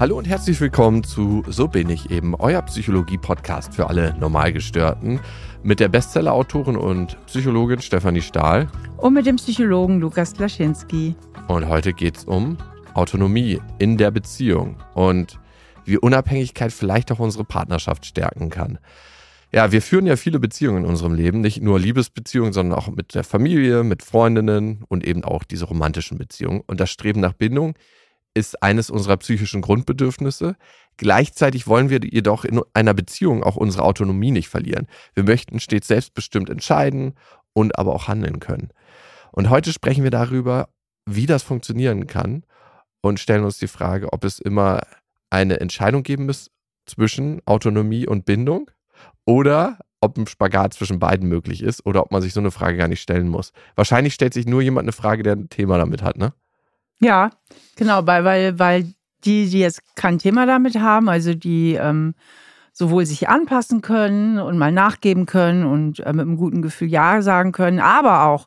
Hallo und herzlich willkommen zu So bin ich eben, euer Psychologie-Podcast für alle Normalgestörten mit der Bestseller-Autorin und Psychologin Stefanie Stahl. Und mit dem Psychologen Lukas Klaschinski. Und heute geht es um Autonomie in der Beziehung und wie Unabhängigkeit vielleicht auch unsere Partnerschaft stärken kann. Ja, wir führen ja viele Beziehungen in unserem Leben, nicht nur Liebesbeziehungen, sondern auch mit der Familie, mit Freundinnen und eben auch diese romantischen Beziehungen. Und das Streben nach Bindung ist eines unserer psychischen Grundbedürfnisse. Gleichzeitig wollen wir jedoch in einer Beziehung auch unsere Autonomie nicht verlieren. Wir möchten stets selbstbestimmt entscheiden und aber auch handeln können. Und heute sprechen wir darüber, wie das funktionieren kann und stellen uns die Frage, ob es immer eine Entscheidung geben muss zwischen Autonomie und Bindung oder ob ein Spagat zwischen beiden möglich ist oder ob man sich so eine Frage gar nicht stellen muss. Wahrscheinlich stellt sich nur jemand eine Frage, der ein Thema damit hat, ne? Ja, genau, weil, weil, weil die, die jetzt kein Thema damit haben, also die ähm, sowohl sich anpassen können und mal nachgeben können und äh, mit einem guten Gefühl Ja sagen können, aber auch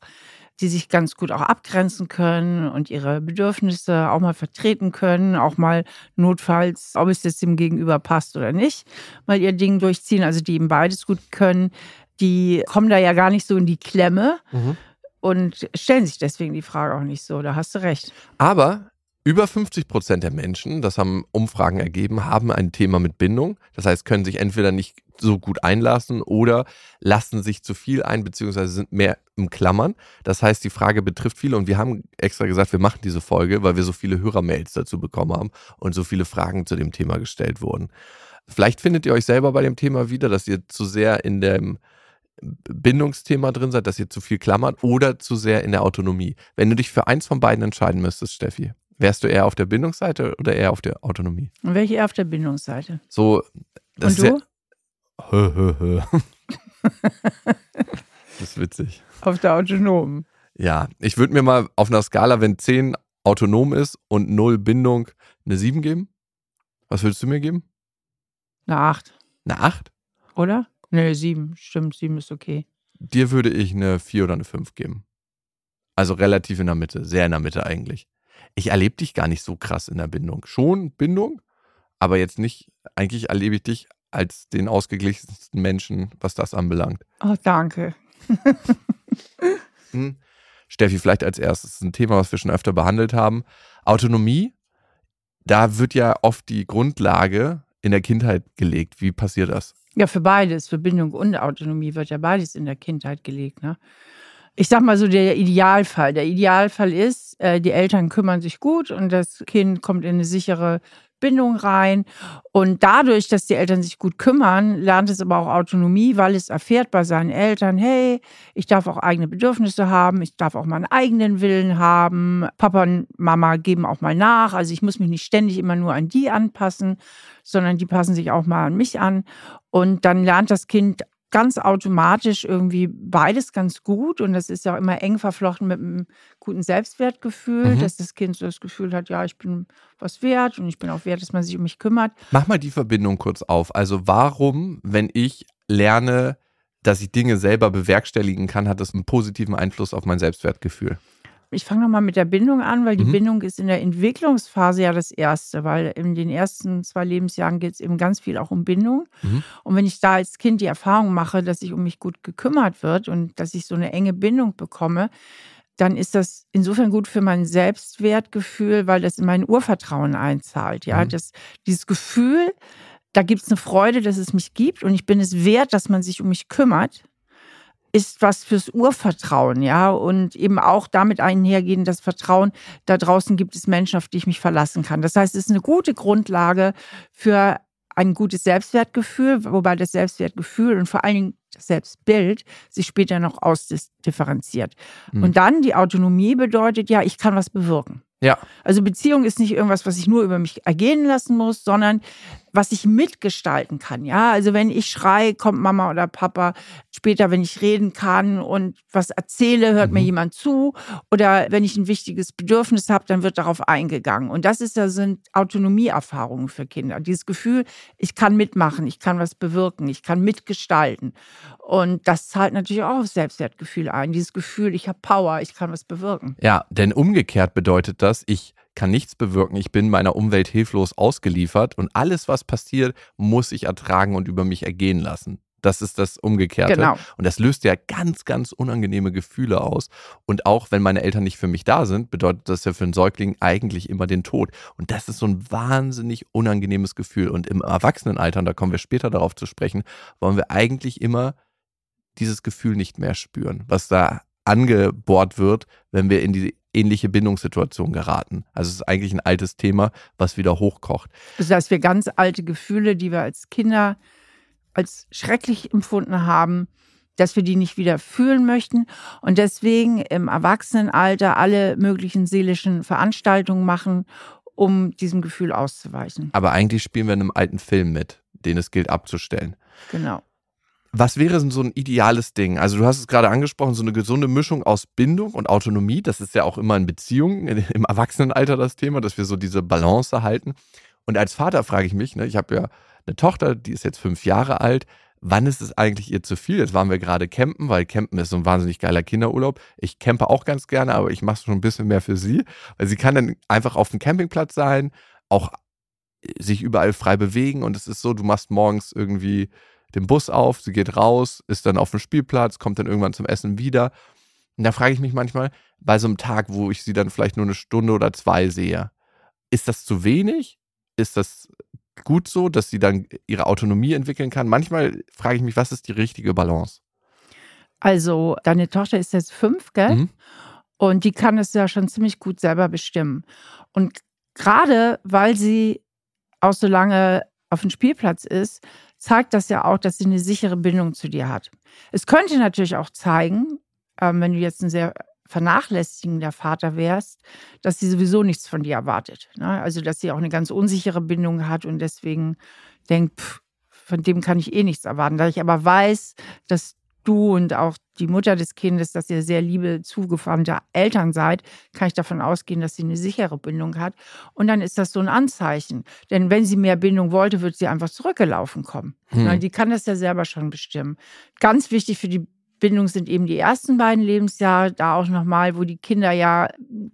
die sich ganz gut auch abgrenzen können und ihre Bedürfnisse auch mal vertreten können, auch mal notfalls, ob es jetzt dem Gegenüber passt oder nicht, mal ihr Ding durchziehen, also die eben beides gut können, die kommen da ja gar nicht so in die Klemme. Mhm und stellen sich deswegen die Frage auch nicht so. Da hast du recht. Aber über 50 Prozent der Menschen, das haben Umfragen ergeben, haben ein Thema mit Bindung. Das heißt, können sich entweder nicht so gut einlassen oder lassen sich zu viel ein, beziehungsweise sind mehr im Klammern. Das heißt, die Frage betrifft viele und wir haben extra gesagt, wir machen diese Folge, weil wir so viele Hörermails dazu bekommen haben und so viele Fragen zu dem Thema gestellt wurden. Vielleicht findet ihr euch selber bei dem Thema wieder, dass ihr zu sehr in dem Bindungsthema drin seid, dass ihr zu viel klammert oder zu sehr in der Autonomie. Wenn du dich für eins von beiden entscheiden müsstest, Steffi, wärst du eher auf der Bindungsseite oder eher auf der Autonomie? Und welche eher auf der Bindungsseite? So, das Und du? Ja, hö, hö, hö. das ist witzig. Auf der autonomen. Ja, ich würde mir mal auf einer Skala, wenn 10 autonom ist und 0 Bindung, eine 7 geben. Was würdest du mir geben? Eine 8. Eine 8? Oder? Nee, sieben. Stimmt, sieben ist okay. Dir würde ich eine vier oder eine fünf geben. Also relativ in der Mitte, sehr in der Mitte eigentlich. Ich erlebe dich gar nicht so krass in der Bindung. Schon Bindung, aber jetzt nicht, eigentlich erlebe ich dich als den ausgeglichensten Menschen, was das anbelangt. Oh, danke. hm. Steffi, vielleicht als erstes ein Thema, was wir schon öfter behandelt haben. Autonomie, da wird ja oft die Grundlage in der Kindheit gelegt. Wie passiert das? Ja, für beides, für Bindung und Autonomie wird ja beides in der Kindheit gelegt. Ne? Ich sag mal so, der Idealfall. Der Idealfall ist, äh, die Eltern kümmern sich gut und das Kind kommt in eine sichere Bindung rein. Und dadurch, dass die Eltern sich gut kümmern, lernt es aber auch Autonomie, weil es erfährt bei seinen Eltern, hey, ich darf auch eigene Bedürfnisse haben, ich darf auch meinen eigenen Willen haben. Papa und Mama geben auch mal nach. Also ich muss mich nicht ständig immer nur an die anpassen, sondern die passen sich auch mal an mich an. Und dann lernt das Kind ganz automatisch irgendwie beides ganz gut und das ist ja auch immer eng verflochten mit einem guten Selbstwertgefühl, mhm. dass das Kind so das Gefühl hat, ja, ich bin was wert und ich bin auch wert, dass man sich um mich kümmert. Mach mal die Verbindung kurz auf. Also warum, wenn ich lerne, dass ich Dinge selber bewerkstelligen kann, hat das einen positiven Einfluss auf mein Selbstwertgefühl? Ich fange nochmal mit der Bindung an, weil die mhm. Bindung ist in der Entwicklungsphase ja das Erste, weil in den ersten zwei Lebensjahren geht es eben ganz viel auch um Bindung. Mhm. Und wenn ich da als Kind die Erfahrung mache, dass sich um mich gut gekümmert wird und dass ich so eine enge Bindung bekomme, dann ist das insofern gut für mein Selbstwertgefühl, weil das in mein Urvertrauen einzahlt. Ja, mhm. das, dieses Gefühl, da gibt es eine Freude, dass es mich gibt und ich bin es wert, dass man sich um mich kümmert ist was fürs Urvertrauen, ja, und eben auch damit einhergehen, das Vertrauen, da draußen gibt es Menschen, auf die ich mich verlassen kann. Das heißt, es ist eine gute Grundlage für ein gutes Selbstwertgefühl, wobei das Selbstwertgefühl und vor allen Dingen das Selbstbild sich später noch ausdifferenziert. Mhm. Und dann die Autonomie bedeutet ja, ich kann was bewirken. Ja. Also Beziehung ist nicht irgendwas, was ich nur über mich ergehen lassen muss, sondern was ich mitgestalten kann. Ja, also wenn ich schreie, kommt Mama oder Papa. Später, wenn ich reden kann und was erzähle, hört mhm. mir jemand zu. Oder wenn ich ein wichtiges Bedürfnis habe, dann wird darauf eingegangen. Und das ist ja sind Autonomieerfahrungen für Kinder. Dieses Gefühl, ich kann mitmachen, ich kann was bewirken, ich kann mitgestalten. Und das zahlt natürlich auch auf Selbstwertgefühl ein. Dieses Gefühl, ich habe Power, ich kann was bewirken. Ja, denn umgekehrt bedeutet das, ich kann nichts bewirken, ich bin meiner Umwelt hilflos ausgeliefert und alles, was passiert, muss ich ertragen und über mich ergehen lassen. Das ist das Umgekehrte. Genau. Und das löst ja ganz, ganz unangenehme Gefühle aus. Und auch wenn meine Eltern nicht für mich da sind, bedeutet das ja für einen Säugling eigentlich immer den Tod. Und das ist so ein wahnsinnig unangenehmes Gefühl. Und im Erwachsenenalter, und da kommen wir später darauf zu sprechen, wollen wir eigentlich immer dieses Gefühl nicht mehr spüren, was da angebohrt wird, wenn wir in die ähnliche Bindungssituation geraten. Also es ist eigentlich ein altes Thema, was wieder hochkocht. Das heißt, wir ganz alte Gefühle, die wir als Kinder als schrecklich empfunden haben, dass wir die nicht wieder fühlen möchten und deswegen im Erwachsenenalter alle möglichen seelischen Veranstaltungen machen, um diesem Gefühl auszuweichen. Aber eigentlich spielen wir in einem alten Film mit, den es gilt abzustellen. Genau. Was wäre so ein ideales Ding? Also du hast es gerade angesprochen, so eine gesunde Mischung aus Bindung und Autonomie. Das ist ja auch immer in Beziehungen, im Erwachsenenalter das Thema, dass wir so diese Balance erhalten. Und als Vater frage ich mich, ne, ich habe ja eine Tochter, die ist jetzt fünf Jahre alt. Wann ist es eigentlich ihr zu viel? Jetzt waren wir gerade campen, weil campen ist so ein wahnsinnig geiler Kinderurlaub. Ich campe auch ganz gerne, aber ich mache schon ein bisschen mehr für sie, weil sie kann dann einfach auf dem Campingplatz sein, auch sich überall frei bewegen und es ist so, du machst morgens irgendwie den Bus auf, sie geht raus, ist dann auf dem Spielplatz, kommt dann irgendwann zum Essen wieder. Und da frage ich mich manchmal, bei so einem Tag, wo ich sie dann vielleicht nur eine Stunde oder zwei sehe, ist das zu wenig? Ist das gut so, dass sie dann ihre Autonomie entwickeln kann? Manchmal frage ich mich, was ist die richtige Balance? Also, deine Tochter ist jetzt fünf, gell? Mhm. Und die kann es ja schon ziemlich gut selber bestimmen. Und gerade weil sie auch so lange auf dem Spielplatz ist, zeigt das ja auch, dass sie eine sichere Bindung zu dir hat. Es könnte natürlich auch zeigen, ähm, wenn du jetzt ein sehr vernachlässigender Vater wärst, dass sie sowieso nichts von dir erwartet. Ne? Also, dass sie auch eine ganz unsichere Bindung hat und deswegen denkt, pff, von dem kann ich eh nichts erwarten. Da ich aber weiß, dass du und auch die Mutter des Kindes, dass ihr sehr liebe, zugewandte Eltern seid, kann ich davon ausgehen, dass sie eine sichere Bindung hat. Und dann ist das so ein Anzeichen. Denn wenn sie mehr Bindung wollte, wird sie einfach zurückgelaufen kommen. Hm. Die kann das ja selber schon bestimmen. Ganz wichtig für die Bindung sind eben die ersten beiden Lebensjahre, da auch nochmal, wo die Kinder ja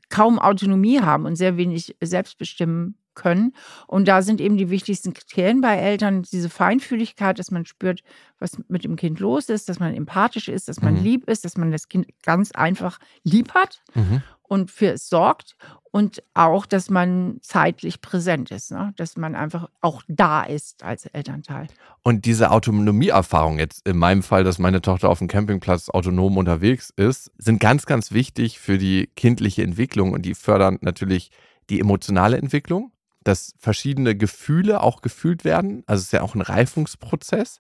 kaum Autonomie haben und sehr wenig selbstbestimmen können. Und da sind eben die wichtigsten Kriterien bei Eltern diese Feinfühligkeit, dass man spürt, was mit dem Kind los ist, dass man empathisch ist, dass man mhm. lieb ist, dass man das Kind ganz einfach lieb hat mhm. und für es sorgt. Und auch, dass man zeitlich präsent ist, ne? dass man einfach auch da ist als Elternteil. Und diese Autonomieerfahrung jetzt in meinem Fall, dass meine Tochter auf dem Campingplatz autonom unterwegs ist, sind ganz, ganz wichtig für die kindliche Entwicklung und die fördern natürlich die emotionale Entwicklung dass verschiedene Gefühle auch gefühlt werden. Also es ist ja auch ein Reifungsprozess.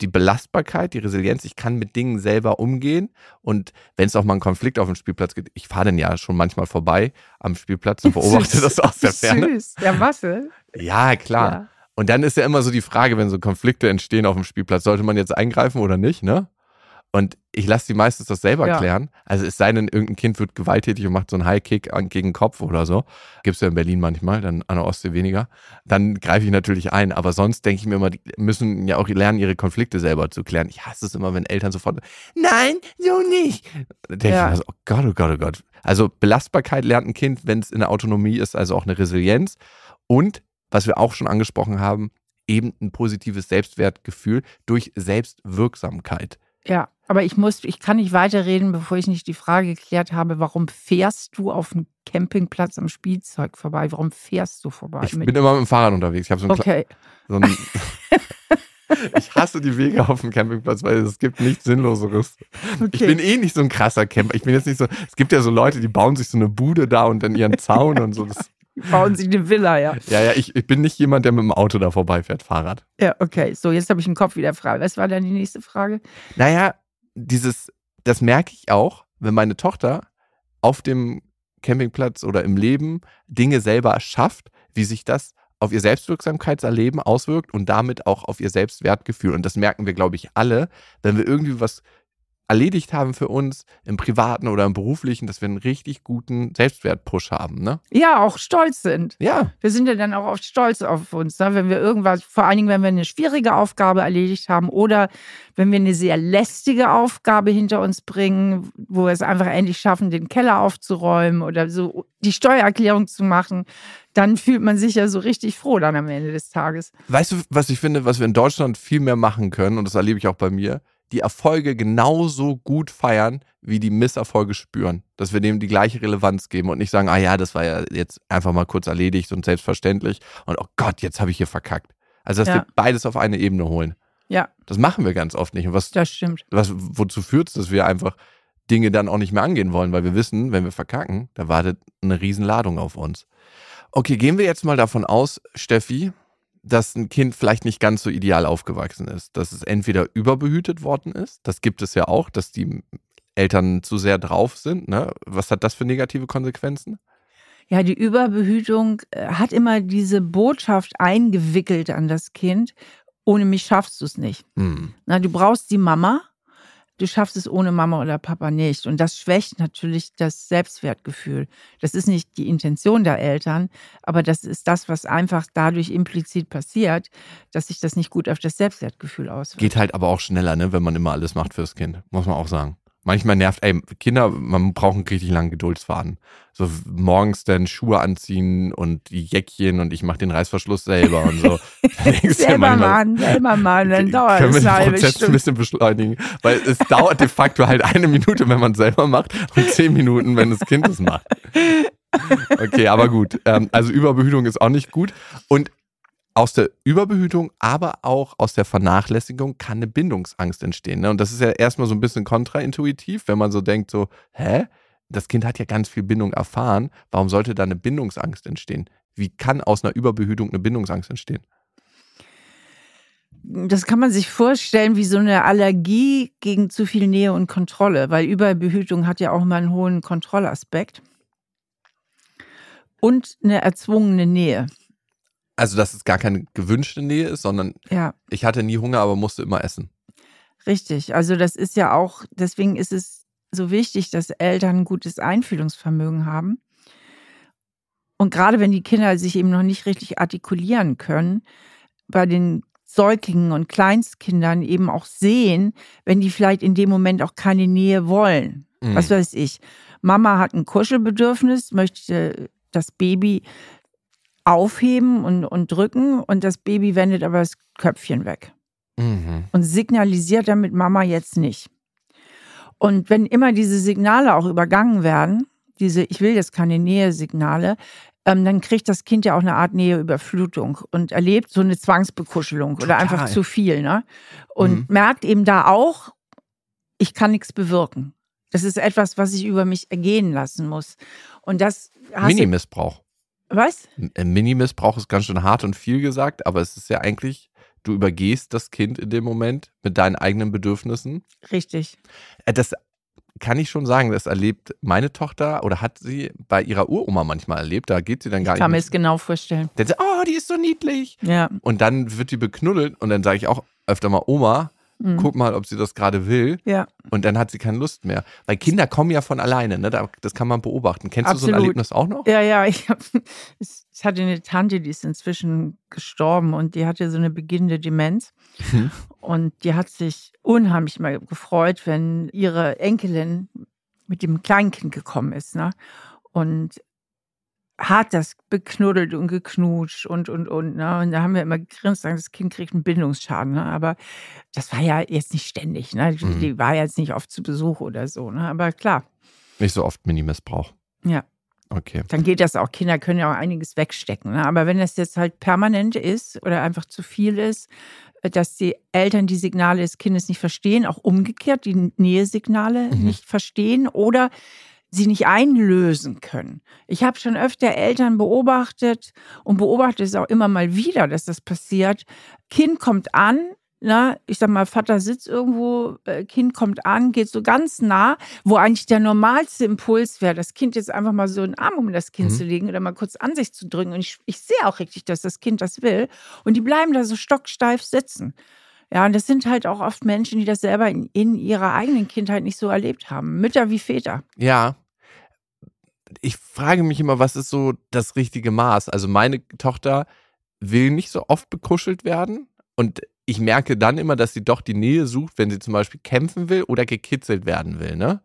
Die Belastbarkeit, die Resilienz, ich kann mit Dingen selber umgehen. Und wenn es auch mal einen Konflikt auf dem Spielplatz gibt, ich fahre dann ja schon manchmal vorbei am Spielplatz und beobachte das aus der Ferne. Süß, der Masse. Ja, klar. Ja. Und dann ist ja immer so die Frage, wenn so Konflikte entstehen auf dem Spielplatz, sollte man jetzt eingreifen oder nicht, ne? Und ich lasse die meistens das selber ja. klären. Also es sei denn, irgendein Kind wird gewalttätig und macht so einen High-Kick gegen den Kopf oder so. Gibt es ja in Berlin manchmal, dann an der Ostsee weniger. Dann greife ich natürlich ein. Aber sonst denke ich mir immer, die müssen ja auch lernen, ihre Konflikte selber zu klären. Ich hasse es immer, wenn Eltern sofort, nein, so nicht. Da denke ja. ich mir so, oh Gott, oh Gott, oh Gott. Also Belastbarkeit lernt ein Kind, wenn es in der Autonomie ist, also auch eine Resilienz. Und, was wir auch schon angesprochen haben, eben ein positives Selbstwertgefühl durch Selbstwirksamkeit. Ja, aber ich muss, ich kann nicht weiterreden, bevor ich nicht die Frage geklärt habe, warum fährst du auf dem Campingplatz am Spielzeug vorbei? Warum fährst du vorbei? Ich bin immer mit dem Fahrrad unterwegs. Ich habe so ein okay. So ein ich hasse die Wege auf dem Campingplatz, weil es gibt nichts Sinnloseres. Okay. Ich bin eh nicht so ein krasser Camper. Ich bin jetzt nicht so. Es gibt ja so Leute, die bauen sich so eine Bude da und dann ihren Zaun und so. Das, die bauen sich eine Villa, ja. Ja, ja, ich, ich bin nicht jemand, der mit dem Auto da vorbeifährt, Fahrrad. Ja, okay. So, jetzt habe ich den Kopf wieder frei. Was war dann die nächste Frage? Naja, dieses, das merke ich auch, wenn meine Tochter auf dem Campingplatz oder im Leben Dinge selber schafft, wie sich das auf ihr Selbstwirksamkeitserleben auswirkt und damit auch auf ihr Selbstwertgefühl. Und das merken wir, glaube ich, alle, wenn wir irgendwie was erledigt haben für uns im privaten oder im beruflichen, dass wir einen richtig guten Selbstwertpush haben, ne? Ja, auch stolz sind. Ja. Wir sind ja dann auch oft stolz auf uns, ne? wenn wir irgendwas, vor allen Dingen, wenn wir eine schwierige Aufgabe erledigt haben oder wenn wir eine sehr lästige Aufgabe hinter uns bringen, wo wir es einfach endlich schaffen, den Keller aufzuräumen oder so die Steuererklärung zu machen, dann fühlt man sich ja so richtig froh dann am Ende des Tages. Weißt du, was ich finde, was wir in Deutschland viel mehr machen können, und das erlebe ich auch bei mir, die Erfolge genauso gut feiern, wie die Misserfolge spüren. Dass wir dem die gleiche Relevanz geben und nicht sagen, ah ja, das war ja jetzt einfach mal kurz erledigt und selbstverständlich und oh Gott, jetzt habe ich hier verkackt. Also, dass Ja. wir beides auf eine Ebene holen. Ja, Das machen wir ganz oft nicht. Und was, das stimmt. was wozu führt es, dass wir einfach Dinge dann auch nicht mehr angehen wollen, weil wir wissen, wenn wir verkacken, da wartet eine Riesenladung auf uns. Okay, gehen wir jetzt mal davon aus, Steffi, dass ein Kind vielleicht nicht ganz so ideal aufgewachsen ist, dass es entweder überbehütet worden ist, das gibt es ja auch, dass die Eltern zu sehr drauf sind. Ne? Was hat das für negative Konsequenzen? Ja, die Überbehütung äh, hat immer diese Botschaft eingewickelt an das Kind. Ohne mich schaffst du es nicht. Hm. Na, du brauchst die Mama. Du schaffst es ohne Mama oder Papa nicht. Und das schwächt natürlich das Selbstwertgefühl. Das ist nicht die Intention der Eltern, aber das ist das, was einfach dadurch implizit passiert, dass sich das nicht gut auf das Selbstwertgefühl auswirkt. Geht halt aber auch schneller, ne, wenn man immer alles macht fürs Kind, muss man auch sagen. Manchmal nervt, ey, Kinder, man braucht einen richtig langen Geduldsfaden. So morgens dann Schuhe anziehen und die Jäckchen und ich mache den Reißverschluss selber und so. Selber manchmal, machen, selber machen, dann dauert Können wir den Prozess ein bisschen beschleunigen? Weil es dauert de facto halt eine Minute, wenn man es selber macht und zehn Minuten, wenn das Kind es macht. Okay, aber gut. Ähm, also Überbehütung ist auch nicht gut. Und aus der Überbehütung, aber auch aus der Vernachlässigung kann eine Bindungsangst entstehen. Ne? Und das ist ja erstmal so ein bisschen kontraintuitiv, wenn man so denkt, so, hä? Das Kind hat ja ganz viel Bindung erfahren. Warum sollte da eine Bindungsangst entstehen? Wie kann aus einer Überbehütung eine Bindungsangst entstehen? Das kann man sich vorstellen wie so eine Allergie gegen zu viel Nähe und Kontrolle, weil Überbehütung hat ja auch immer einen hohen Kontrollaspekt. Und eine erzwungene Nähe. Also, dass es gar keine gewünschte Nähe ist, sondern Ja, ich hatte nie Hunger, aber musste immer essen. richtig. Also das ist ja auch, deswegen ist es so wichtig, dass Eltern ein gutes Einfühlungsvermögen haben. Und gerade wenn die Kinder sich eben noch nicht richtig artikulieren können, bei den Säuglingen und Kleinstkindern eben auch sehen, wenn die vielleicht in dem Moment auch keine Nähe wollen. Mhm. Was weiß ich. Mama hat ein Kuschelbedürfnis, möchte das Baby aufheben und, und drücken und das Baby wendet aber das Köpfchen weg Mhm. und signalisiert damit Mama jetzt nicht. Und wenn immer diese Signale auch übergangen werden, diese Ich will jetzt keine Nähe-Signale, ähm, dann kriegt das Kind ja auch eine Art Näheüberflutung und erlebt so eine Zwangsbekuschelung oder Total. einfach zu viel. Ne? Und Mhm. merkt eben da auch, ich kann nichts bewirken. Das ist etwas, was ich über mich ergehen lassen muss. Und das Mini-Missbrauch. Was? Ein Mini-Missbrauch ist ganz schön hart und viel gesagt, aber es ist ja eigentlich, du übergehst das Kind in dem Moment mit deinen eigenen Bedürfnissen. Richtig. Äh, Das kann ich schon sagen, das erlebt meine Tochter oder hat sie bei ihrer Uroma manchmal erlebt. Da geht sie dann gar Ich kann mir nicht. es genau vorstellen. Dann sagt, oh, die ist so niedlich. Ja. Und dann wird die beknuddelt und dann sage ich auch öfter mal, Oma, Mhm. guck mal, ob sie das gerade will. Ja. Und dann hat sie keine Lust mehr. Weil Kinder kommen ja von alleine, ne? Da- Das kann man beobachten. Kennst du so ein Absolut. Erlebnis auch noch? Ja, ja, ich, hab, ich hatte eine Tante, die ist inzwischen gestorben und die hatte so eine beginnende Demenz. Mhm. Und die hat sich unheimlich mal gefreut, wenn ihre Enkelin mit dem Kleinkind gekommen ist. Ne? Und hat das beknuddelt und geknutscht und, und, und. Ne? Und da haben wir immer gegrinst, sagen, das Kind kriegt einen Bindungsschaden. Ne? Aber das war ja jetzt nicht ständig. Ne? Die, Mhm. die war jetzt nicht oft zu Besuch oder so. Ne? Aber klar, Nicht so oft Mini-Missbrauch. ja. Okay. dann geht das auch. Kinder können ja auch einiges wegstecken. Ne? Aber wenn das jetzt halt permanent ist oder einfach zu viel ist, äh, dass die Eltern die Signale des Kindes nicht verstehen, auch umgekehrt die Nähesignale Mhm. nicht verstehen oder sie nicht einlösen können. Ich habe schon öfter Eltern beobachtet und beobachte es auch immer mal wieder, dass das passiert. Kind kommt an, na, ich sag mal, Vater sitzt irgendwo, äh, Kind kommt an, geht so ganz nah, wo eigentlich der normalste Impuls wäre, das Kind jetzt einfach mal so einen Arm um das Kind Mhm. zu legen oder mal kurz an sich zu drücken. Und ich, ich sehe auch richtig, dass das Kind das will. Und die bleiben da so stocksteif sitzen. Ja, und das sind halt auch oft Menschen, die das selber in, in ihrer eigenen Kindheit nicht so erlebt haben. Mütter wie Väter. Ja. Ich frage mich immer, was ist so das richtige Maß? Also meine Tochter will nicht so oft bekuschelt werden und ich merke dann immer, dass sie doch die Nähe sucht, wenn sie zum Beispiel kämpfen will oder gekitzelt werden will, ne?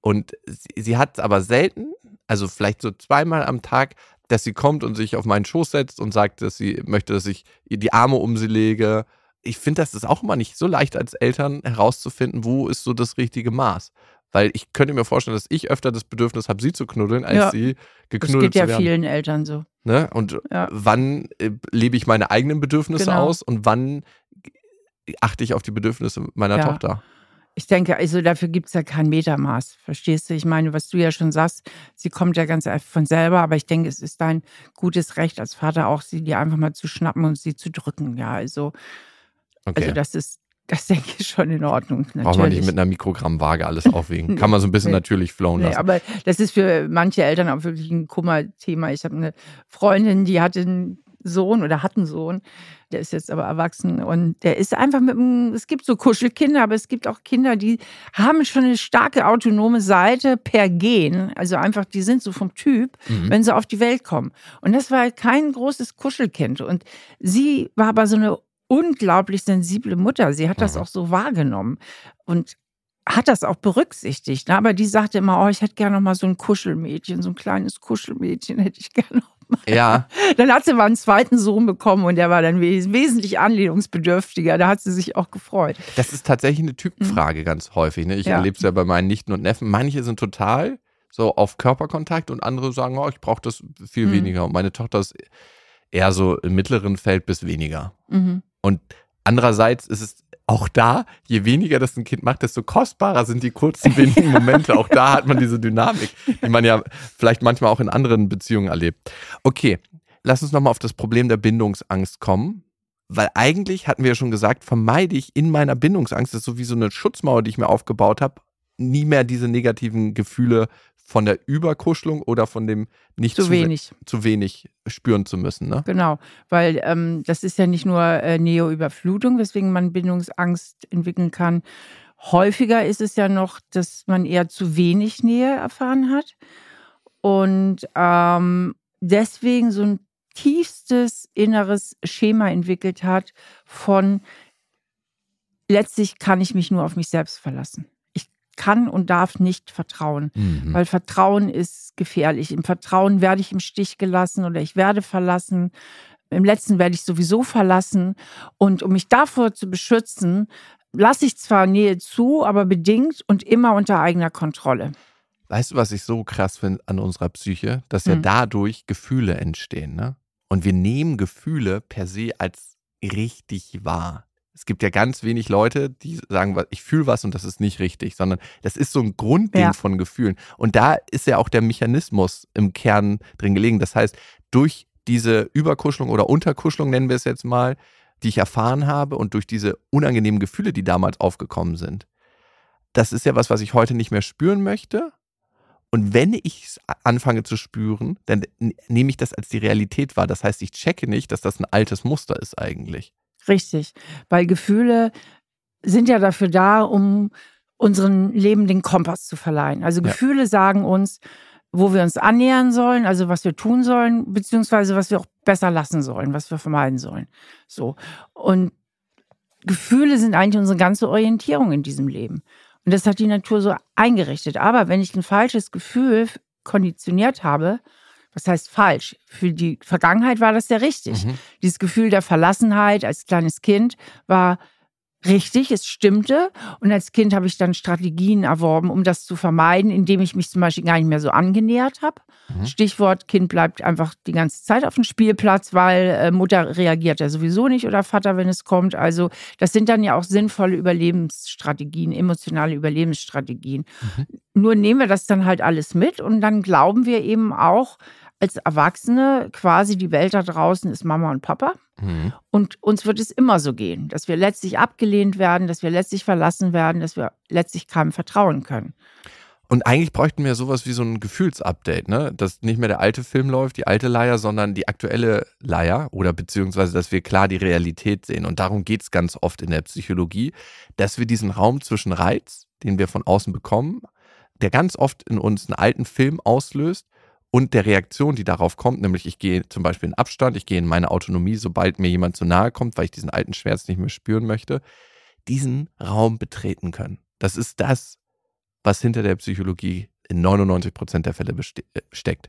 Und sie, sie hat aber selten, also vielleicht so zweimal am Tag, dass sie kommt und sich auf meinen Schoß setzt und sagt, dass sie möchte, dass ich ihr die Arme um sie lege. Ich finde, das ist auch immer nicht so leicht als Eltern herauszufinden, wo ist so das richtige Maß. Weil ich könnte mir vorstellen, dass ich öfter das Bedürfnis habe, sie zu knuddeln, als Ja. sie geknuddelt Das geht ja zu werden. vielen Eltern so. Ne? Und Ja. wann äh, lebe ich meine eigenen Bedürfnisse Genau. aus und wann achte ich auf die Bedürfnisse meiner Ja. Tochter? Ich denke, also dafür gibt es ja kein Metermaß. Verstehst du? Ich meine, was du ja schon sagst, sie kommt ja ganz einfach von selber, aber ich denke, es ist dein gutes Recht als Vater auch, sie dir einfach mal zu schnappen und sie zu drücken. Ja, also, Okay. also das ist, das denke ich schon in Ordnung. Natürlich. Braucht man nicht mit einer Mikrogrammwaage alles aufwiegen. Kann man so ein bisschen Nee. natürlich flowen Nee, lassen. aber das ist für manche Eltern auch wirklich ein Kummerthema. Ich habe eine Freundin, die hatte einen Sohn oder hat einen Sohn, der ist jetzt aber erwachsen und der ist einfach mit einem, es gibt so Kuschelkinder, aber es gibt auch Kinder, die haben schon eine starke autonome Seite per Gen. Also einfach, die sind so vom Typ, Mhm. wenn sie auf die Welt kommen. Und das war kein großes Kuschelkind. Und sie war aber so eine unglaublich sensible Mutter. Sie hat das Mhm. auch so wahrgenommen. Und hat das auch berücksichtigt. ne? Aber die sagte immer, oh, ich hätte gerne noch mal so ein Kuschelmädchen, so ein kleines Kuschelmädchen hätte ich gerne noch mal. Ja, Dann hat sie mal einen zweiten Sohn bekommen und der war dann wes wesentlich anlehnungsbedürftiger. Da hat sie sich auch gefreut. das ist tatsächlich eine Typenfrage ganz häufig. Ne? Ich Mhm. Ja. erlebe es ja bei meinen Nichten und Neffen. Manche sind total so auf Körperkontakt und andere sagen, oh, ich brauche das viel Mhm. weniger. Und meine Tochter ist eher so im mittleren Feld bis weniger. Mhm. Und andererseits ist es auch da, je weniger das ein Kind macht, desto kostbarer sind die kurzen, wenigen Momente. Auch da hat man diese Dynamik, die man ja vielleicht manchmal auch in anderen Beziehungen erlebt. Okay, lass uns nochmal auf das Problem der Bindungsangst kommen. Weil eigentlich hatten wir ja schon gesagt, vermeide ich in meiner Bindungsangst, das ist so wie so eine Schutzmauer, die ich mir aufgebaut habe, nie mehr diese negativen Gefühle von der Überkuschelung oder von dem nicht Zu wenig. zu wenig spüren zu müssen. Ne? Genau, weil ähm, das ist ja nicht nur äh, Neoüberflutung, weswegen man Bindungsangst entwickeln kann. Häufiger ist es ja noch, dass man eher zu wenig Nähe erfahren hat und ähm, deswegen so ein tiefstes inneres Schema entwickelt hat von letztlich kann ich mich nur auf mich selbst verlassen. Kann und darf nicht vertrauen. Mhm. Weil Vertrauen ist gefährlich. Im Vertrauen werde ich im Stich gelassen oder ich werde verlassen. Im letzten werde ich sowieso verlassen. Und um mich davor zu beschützen, lasse ich zwar Nähe zu, aber bedingt und immer unter eigener Kontrolle. Weißt du, was ich so krass finde an unserer Psyche? Dass ja Hm. dadurch Gefühle entstehen, ne? Und wir nehmen Gefühle per se als richtig wahr. Es gibt ja ganz wenig Leute, die sagen, ich fühle was und das ist nicht richtig, sondern das ist so ein Grundding Ja. von Gefühlen. Und da ist ja auch der Mechanismus im Kern drin gelegen. Das heißt, durch diese Überkuschelung oder Unterkuschelung, nennen wir es jetzt mal, die ich erfahren habe und durch diese unangenehmen Gefühle, die damals aufgekommen sind, das ist ja was, was ich heute nicht mehr spüren möchte. Und wenn ich es anfange zu spüren, dann nehme ich das als die Realität wahr. Das heißt, ich checke nicht, dass das ein altes Muster ist eigentlich. Richtig. Weil Gefühle sind ja dafür da, um unserem Leben den Kompass zu verleihen. Also Ja. Gefühle sagen uns, wo wir uns annähern sollen, also was wir tun sollen, beziehungsweise was wir auch besser lassen sollen, was wir vermeiden sollen. So. Und Gefühle sind eigentlich unsere ganze Orientierung in diesem Leben. Und das hat die Natur so eingerichtet. Aber wenn ich ein falsches Gefühl konditioniert habe, was heißt falsch? Für die Vergangenheit war das ja richtig. Mhm. Dieses Gefühl der Verlassenheit als kleines Kind war richtig, es stimmte. Und als Kind habe ich dann Strategien erworben, um das zu vermeiden, indem ich mich zum Beispiel gar nicht mehr so angenähert habe. Mhm. Stichwort, Kind bleibt einfach die ganze Zeit auf dem Spielplatz, weil äh, Mutter reagiert ja sowieso nicht oder Vater, wenn es kommt. Also das sind dann ja auch sinnvolle Überlebensstrategien, emotionale Überlebensstrategien. Nur nehmen wir das dann halt alles mit und dann glauben wir eben auch als Erwachsene quasi die Welt da draußen ist Mama und Papa. Mhm. Und uns wird es immer so gehen, dass wir letztlich abgelehnt werden, dass wir letztlich verlassen werden, dass wir letztlich keinem vertrauen können. Und eigentlich bräuchten wir sowas wie so ein Gefühlsupdate, ne? Dass nicht mehr der alte Film läuft, die alte Leier, sondern die aktuelle Leier oder beziehungsweise, dass wir klar die Realität sehen. Und darum geht es ganz oft in der Psychologie, dass wir diesen Raum zwischen Reiz, den wir von außen bekommen, der ganz oft in uns einen alten Film auslöst und der Reaktion, die darauf kommt, nämlich ich gehe zum Beispiel in Abstand, ich gehe in meine Autonomie, sobald mir jemand zu nahe kommt, weil ich diesen alten Schmerz nicht mehr spüren möchte, diesen Raum betreten können. Das ist das, was hinter der Psychologie in 99 Prozent der Fälle äh, steckt.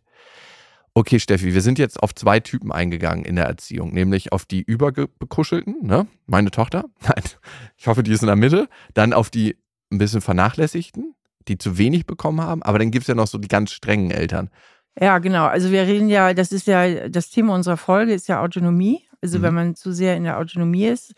Okay, Steffi, wir sind jetzt auf zwei Typen eingegangen in der Erziehung, nämlich auf die überbekuschelten, ne? Meine Tochter, nein, ich hoffe, die ist in der Mitte, dann auf die ein bisschen vernachlässigten, die zu wenig bekommen haben, aber dann gibt es ja noch so die ganz strengen Eltern. Ja, genau. Also wir reden ja, das ist ja, das Thema unserer Folge ist ja Autonomie. Also mhm. wenn man zu sehr in der Autonomie ist,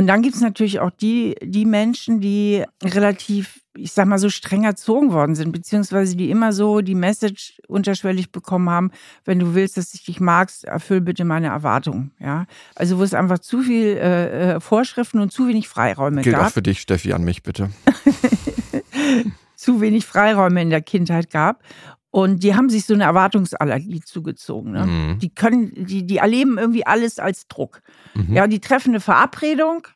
und dann gibt es natürlich auch die, die Menschen, die relativ, ich sag mal so, streng erzogen worden sind, beziehungsweise die immer so die Message unterschwellig bekommen haben, wenn du willst, dass ich dich magst, erfüll bitte meine Erwartungen. Ja? Also wo es einfach zu viel äh, äh Vorschriften und zu wenig Freiräume Gilt gab. auch für dich, Steffi, an mich bitte. zu wenig Freiräume in der Kindheit gab. Und die haben sich so eine Erwartungsallergie zugezogen. Ne? Mhm. Die können, die, die erleben irgendwie alles als Druck. Mhm. Ja, die treffen eine Verabredung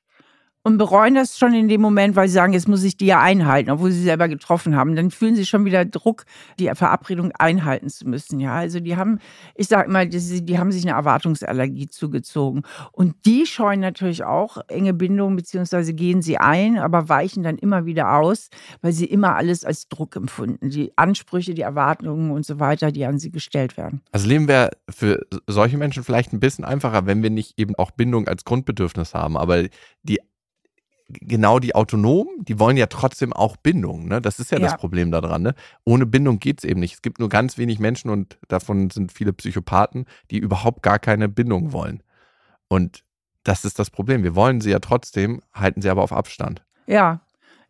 und bereuen das schon in dem Moment, weil sie sagen, jetzt muss ich die ja einhalten, obwohl sie selber getroffen haben. Dann fühlen sie schon wieder Druck, die Verabredung einhalten zu müssen. Ja, also die haben, ich sag mal, die, die haben sich eine Erwartungsallergie zugezogen. Und die scheuen natürlich auch enge Bindungen, beziehungsweise gehen sie ein, aber weichen dann immer wieder aus, weil sie immer alles als Druck empfunden. Die Ansprüche, die Erwartungen und so weiter, die an sie gestellt werden. Also leben wir für solche Menschen vielleicht ein bisschen einfacher, wenn wir nicht eben auch Bindung als Grundbedürfnis haben, aber die genau die Autonomen, die wollen ja trotzdem auch Bindung. Ne? Das ist ja, ja. das Problem daran. Ne? Ohne Bindung geht es eben nicht. Es gibt nur ganz wenig Menschen und davon sind viele Psychopathen, die überhaupt gar keine Bindung wollen. Und das ist das Problem. Wir wollen sie ja trotzdem, halten sie aber auf Abstand. Ja,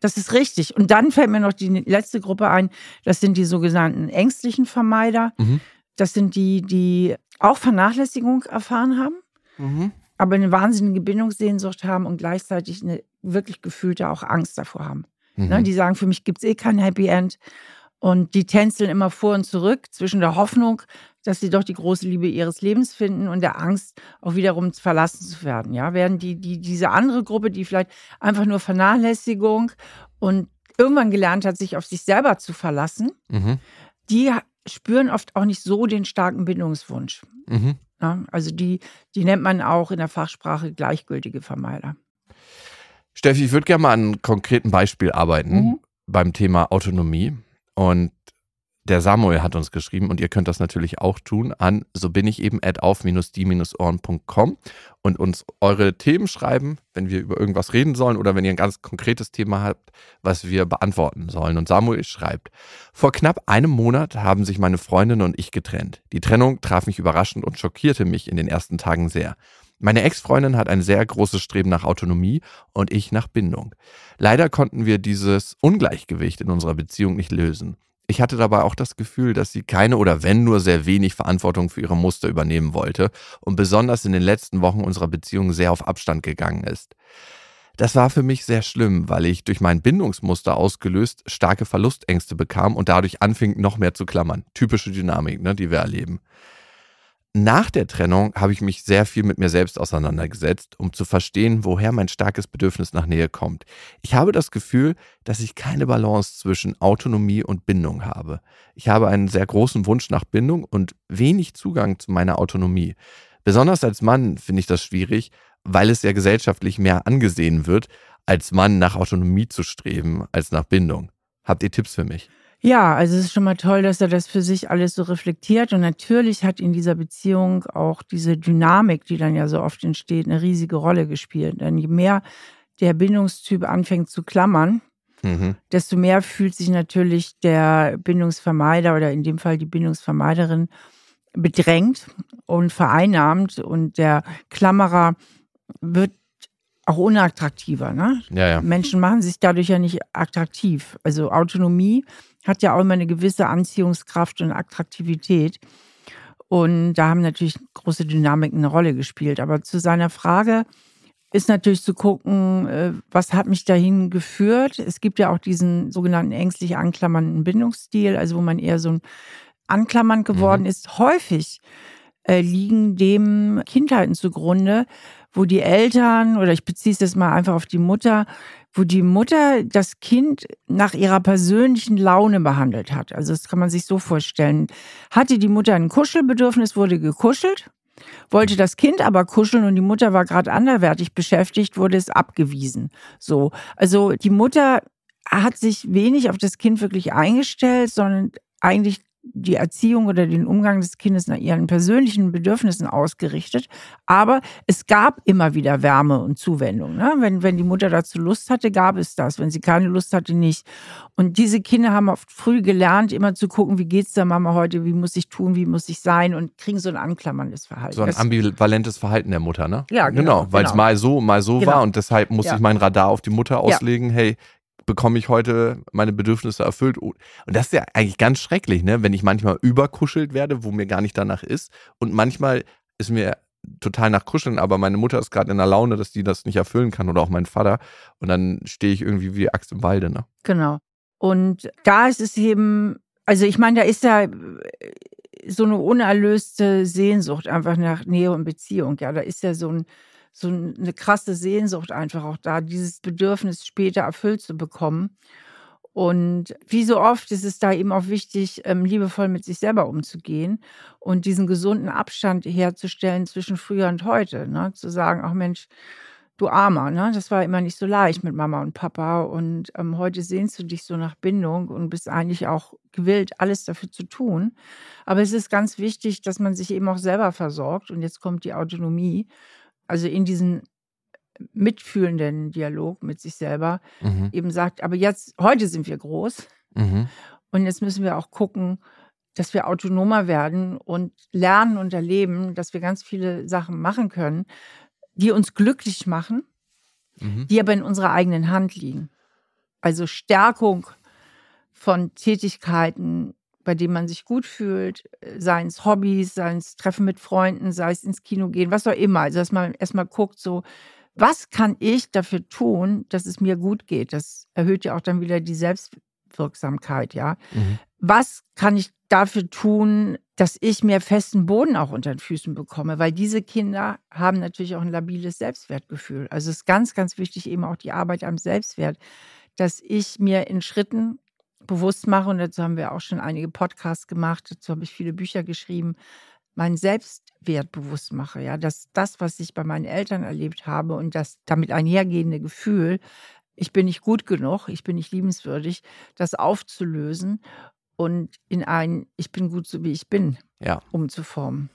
das ist richtig. Und dann fällt mir noch die letzte Gruppe ein. Das sind die sogenannten ängstlichen Vermeider. Mhm. Das sind die, die auch Vernachlässigung erfahren haben. Mhm aber eine wahnsinnige Bindungssehnsucht haben und gleichzeitig eine wirklich gefühlte auch Angst davor haben. Ne, mhm. Ne, die sagen, für mich gibt es eh kein Happy End. Und die tänzeln immer vor und zurück zwischen der Hoffnung, dass sie doch die große Liebe ihres Lebens finden und der Angst, auch wiederum verlassen zu werden. Ja, während die, die, diese andere Gruppe, die vielleicht einfach nur Vernachlässigung und irgendwann gelernt hat, sich auf sich selber zu verlassen, mhm. die spüren oft auch nicht so den starken Bindungswunsch. Mhm. Ja, also die, die nennt man auch in der Fachsprache gleichgültige Vermeider. Steffi, ich würde gerne mal an einem konkreten Beispiel arbeiten mhm. beim Thema Autonomie. Und der Samuel hat uns geschrieben und ihr könnt das natürlich auch tun an so bin ich eben at auf-die-ohren.com und uns eure Themen schreiben, wenn wir über irgendwas reden sollen oder wenn ihr ein ganz konkretes Thema habt, was wir beantworten sollen. Und Samuel schreibt, vor knapp einem Monat haben sich meine Freundin und ich getrennt. Die Trennung traf mich überraschend und schockierte mich in den ersten Tagen sehr. Meine Ex-Freundin hat ein sehr großes Streben nach Autonomie und ich nach Bindung. Leider konnten wir dieses Ungleichgewicht in unserer Beziehung nicht lösen. Ich hatte dabei auch das Gefühl, dass sie keine oder wenn nur sehr wenig Verantwortung für ihre Muster übernehmen wollte und besonders in den letzten Wochen unserer Beziehung sehr auf Abstand gegangen ist. Das war für mich sehr schlimm, weil ich durch mein Bindungsmuster ausgelöst starke Verlustängste bekam und dadurch anfing, noch mehr zu klammern. Typische Dynamik, ne, die wir erleben. Nach der Trennung habe ich mich sehr viel mit mir selbst auseinandergesetzt, um zu verstehen, woher mein starkes Bedürfnis nach Nähe kommt. Ich habe das Gefühl, dass ich keine Balance zwischen Autonomie und Bindung habe. Ich habe einen sehr großen Wunsch nach Bindung und wenig Zugang zu meiner Autonomie. Besonders als Mann finde ich das schwierig, weil es ja gesellschaftlich mehr angesehen wird, als Mann nach Autonomie zu streben, als nach Bindung. Habt ihr Tipps für mich? Ja, also es ist schon mal toll, dass er das für sich alles so reflektiert. Und natürlich hat in dieser Beziehung auch diese Dynamik, die dann ja so oft entsteht, eine riesige Rolle gespielt. Denn je mehr der Bindungstyp anfängt zu klammern, mhm. desto mehr fühlt sich natürlich der Bindungsvermeider oder in dem Fall die Bindungsvermeiderin bedrängt und vereinnahmt. Und der Klammerer wird auch unattraktiver. Ne? Ja, ja. Menschen machen sich dadurch ja nicht attraktiv. Also Autonomie hat ja auch immer eine gewisse Anziehungskraft und Attraktivität. Und da haben natürlich große Dynamiken eine Rolle gespielt. Aber zu seiner Frage, ist natürlich zu gucken, äh, was hat mich dahin geführt. Es gibt ja auch diesen sogenannten ängstlich anklammernden Bindungsstil, also wo man eher so ein anklammernd geworden mhm. ist. Häufig äh, liegen dem Kindheiten zugrunde, wo die Eltern, oder ich beziehe es jetzt mal einfach auf die Mutter, wo die Mutter das Kind nach ihrer persönlichen Laune behandelt hat. Also das kann man sich so vorstellen. Hatte die Mutter ein Kuschelbedürfnis, wurde gekuschelt wollte das Kind aber kuscheln und die Mutter war gerade anderwertig beschäftigt, wurde es abgewiesen. So, also die Mutter hat sich wenig auf das Kind wirklich eingestellt, sondern eigentlich die Erziehung oder den Umgang des Kindes nach ihren persönlichen Bedürfnissen ausgerichtet. Aber es gab immer wieder Wärme und Zuwendung. Ne? Wenn, wenn die Mutter dazu Lust hatte, gab es das. Wenn sie keine Lust hatte, nicht. Und diese Kinder haben oft früh gelernt, immer zu gucken, wie geht es der Mama heute, wie muss ich tun, wie muss ich sein und kriegen so ein anklammerndes Verhalten. So ein ambivalentes Verhalten der Mutter, ne? Ja, genau. genau weil es genau. mal so, mal so genau. war und deshalb muss ja. ich mein Radar auf die Mutter auslegen. Ja. Hey, bekomme ich heute meine Bedürfnisse erfüllt. Und das ist ja eigentlich ganz schrecklich, ne? wenn ich manchmal überkuschelt werde, wo mir gar nicht danach ist. Und manchmal ist mir total nach Kuscheln, aber meine Mutter ist gerade in der Laune, dass die das nicht erfüllen kann oder auch mein Vater. Und dann stehe ich irgendwie wie Axt im Walde. Ne? Genau. Und da ist es eben, also ich meine, da ist ja so eine unerlöste Sehnsucht einfach nach Nähe und Beziehung. Ja, da ist ja so ein so eine krasse Sehnsucht einfach auch da, dieses Bedürfnis später erfüllt zu bekommen. Und wie so oft ist es da eben auch wichtig, ähm, liebevoll mit sich selber umzugehen und diesen gesunden Abstand herzustellen zwischen früher und heute. Ne? Zu sagen, ach Mensch, du Armer, ne? das war immer nicht so leicht mit Mama und Papa. Und ähm, heute sehnst du dich so nach Bindung und bist eigentlich auch gewillt, alles dafür zu tun. Aber es ist ganz wichtig, dass man sich eben auch selber versorgt. Und jetzt kommt die Autonomie also in diesen mitfühlenden Dialog mit sich selber mhm. eben sagt, aber jetzt, heute sind wir groß mhm. und jetzt müssen wir auch gucken, dass wir autonomer werden und lernen und erleben, dass wir ganz viele Sachen machen können, die uns glücklich machen, mhm. die aber in unserer eigenen Hand liegen. Also Stärkung von Tätigkeiten, bei dem man sich gut fühlt, äh, seien es Hobbys, seien es Treffen mit Freunden, sei es ins Kino gehen, was auch immer. Also, dass man erstmal guckt, so, was kann ich dafür tun, dass es mir gut geht? Das erhöht ja auch dann wieder die Selbstwirksamkeit, ja. Mhm. Was kann ich dafür tun, dass ich mehr festen Boden auch unter den Füßen bekomme? Weil diese Kinder haben natürlich auch ein labiles Selbstwertgefühl. Also es ist ganz, ganz wichtig eben auch die Arbeit am Selbstwert, dass ich mir in Schritten bewusst mache, und dazu haben wir auch schon einige Podcasts gemacht, dazu habe ich viele Bücher geschrieben, meinen Selbstwert bewusst mache, ja, dass das, was ich bei meinen Eltern erlebt habe und das damit einhergehende Gefühl, ich bin nicht gut genug, ich bin nicht liebenswürdig, das aufzulösen und in ein Ich bin gut so wie ich bin ja. umzuformen.